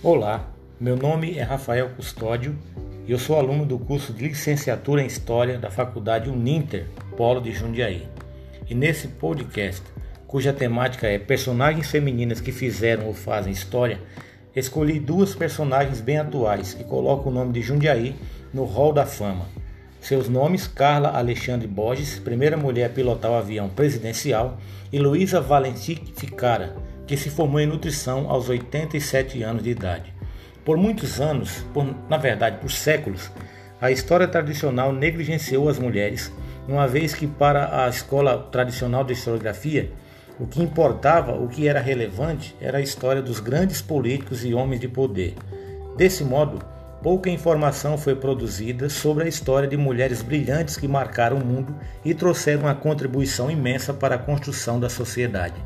Olá, meu nome é Rafael Custódio e eu sou aluno do curso de Licenciatura em História da Faculdade Uninter, Polo de Jundiaí. E nesse podcast, cuja temática é personagens femininas que fizeram ou fazem história, escolhi duas personagens bem atuais que colocam o nome de Jundiaí no hall da fama. Seus nomes: Carla Alexandre Borges, primeira mulher a pilotar o avião presidencial, e Luísa Valenti Ficara, que se formou em nutrição aos 87 anos de idade. Por muitos anos, por, na verdade por séculos, a história tradicional negligenciou as mulheres, uma vez que para a escola tradicional de historiografia, o que importava, o que era relevante, era a história dos grandes políticos e homens de poder. Desse modo, pouca informação foi produzida sobre a história de mulheres brilhantes que marcaram o mundo e trouxeram uma contribuição imensa para a construção da sociedade.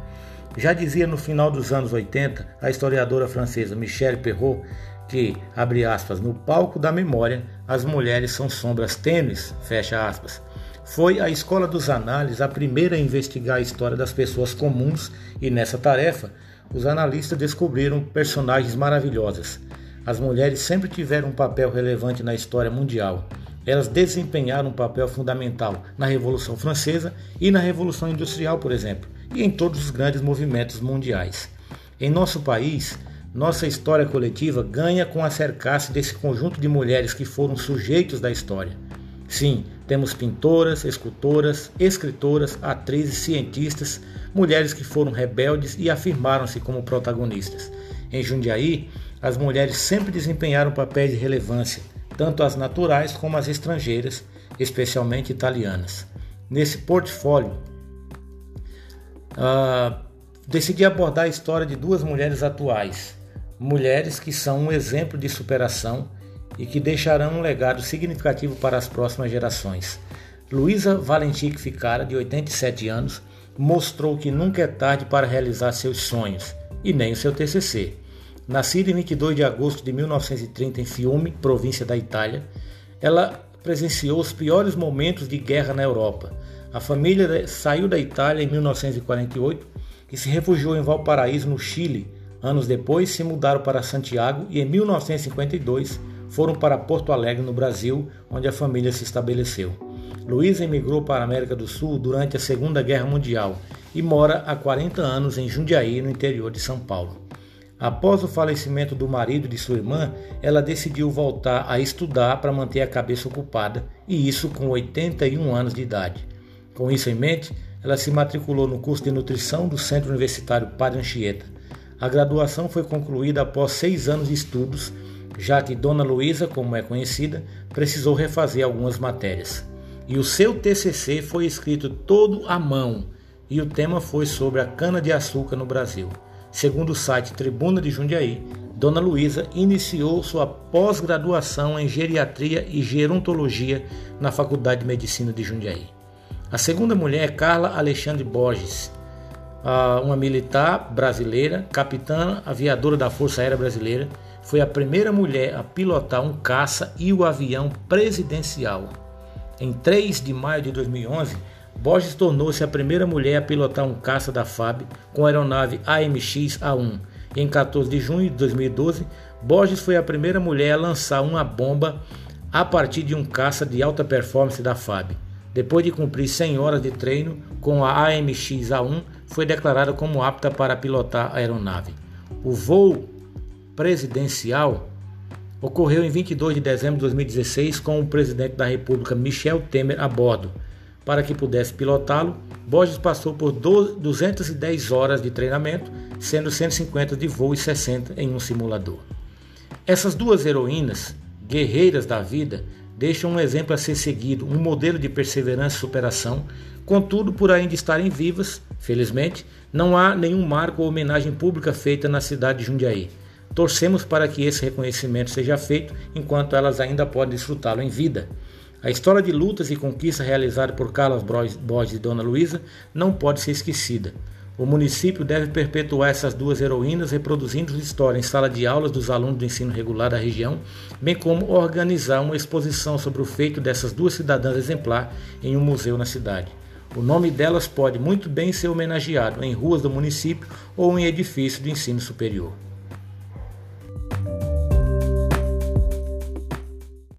Já dizia no final dos anos 80 a historiadora francesa Michelle Perrault que, abre aspas, no palco da memória, as mulheres são sombras tênues, fecha aspas. Foi a Escola dos Análises a primeira a investigar a história das pessoas comuns e nessa tarefa, os analistas descobriram personagens maravilhosas. As mulheres sempre tiveram um papel relevante na história mundial. Elas desempenharam um papel fundamental na Revolução Francesa e na Revolução Industrial, por exemplo e em todos os grandes movimentos mundiais. Em nosso país, nossa história coletiva ganha com a cercasse desse conjunto de mulheres que foram sujeitos da história. Sim, temos pintoras, escultoras, escritoras, atrizes, cientistas, mulheres que foram rebeldes e afirmaram-se como protagonistas. Em Jundiaí, as mulheres sempre desempenharam papéis de relevância, tanto as naturais como as estrangeiras, especialmente italianas. Nesse portfólio, uh, decidi abordar a história de duas mulheres atuais, mulheres que são um exemplo de superação e que deixarão um legado significativo para as próximas gerações. Luísa Valentim Ficara, de 87 anos, mostrou que nunca é tarde para realizar seus sonhos, e nem o seu TCC. Nascida em 22 de agosto de 1930 em Fiume, província da Itália, ela presenciou os piores momentos de guerra na Europa, a família saiu da Itália em 1948 e se refugiou em Valparaíso, no Chile. Anos depois, se mudaram para Santiago e em 1952 foram para Porto Alegre, no Brasil, onde a família se estabeleceu. Luísa emigrou para a América do Sul durante a Segunda Guerra Mundial e mora há 40 anos em Jundiaí, no interior de São Paulo. Após o falecimento do marido de sua irmã, ela decidiu voltar a estudar para manter a cabeça ocupada, e isso com 81 anos de idade. Com isso em mente, ela se matriculou no curso de nutrição do Centro Universitário Padre Anchieta. A graduação foi concluída após seis anos de estudos, já que Dona Luísa, como é conhecida, precisou refazer algumas matérias. E o seu TCC foi escrito todo à mão, e o tema foi sobre a cana-de-açúcar no Brasil. Segundo o site Tribuna de Jundiaí, Dona Luísa iniciou sua pós-graduação em geriatria e gerontologia na Faculdade de Medicina de Jundiaí. A segunda mulher é Carla Alexandre Borges, uma militar brasileira, capitã aviadora da Força Aérea Brasileira, foi a primeira mulher a pilotar um caça e o avião presidencial. Em 3 de maio de 2011, Borges tornou-se a primeira mulher a pilotar um caça da FAB com a aeronave AMX-A1. E em 14 de junho de 2012, Borges foi a primeira mulher a lançar uma bomba a partir de um caça de alta performance da FAB. Depois de cumprir 100 horas de treino com a AMX-A1, foi declarada como apta para pilotar a aeronave. O voo presidencial ocorreu em 22 de dezembro de 2016 com o presidente da República Michel Temer a bordo. Para que pudesse pilotá-lo, Borges passou por 210 horas de treinamento, sendo 150 de voo e 60 em um simulador. Essas duas heroínas, guerreiras da vida, deixam um exemplo a ser seguido, um modelo de perseverança e superação. Contudo, por ainda estarem vivas, felizmente, não há nenhum marco ou homenagem pública feita na cidade de Jundiaí. Torcemos para que esse reconhecimento seja feito enquanto elas ainda podem desfrutá-lo em vida. A história de lutas e conquistas realizada por Carlos Borges e Dona Luísa não pode ser esquecida. O município deve perpetuar essas duas heroínas, reproduzindo história em sala de aulas dos alunos do ensino regular da região, bem como organizar uma exposição sobre o feito dessas duas cidadãs exemplar em um museu na cidade. O nome delas pode muito bem ser homenageado em ruas do município ou em edifício de ensino superior.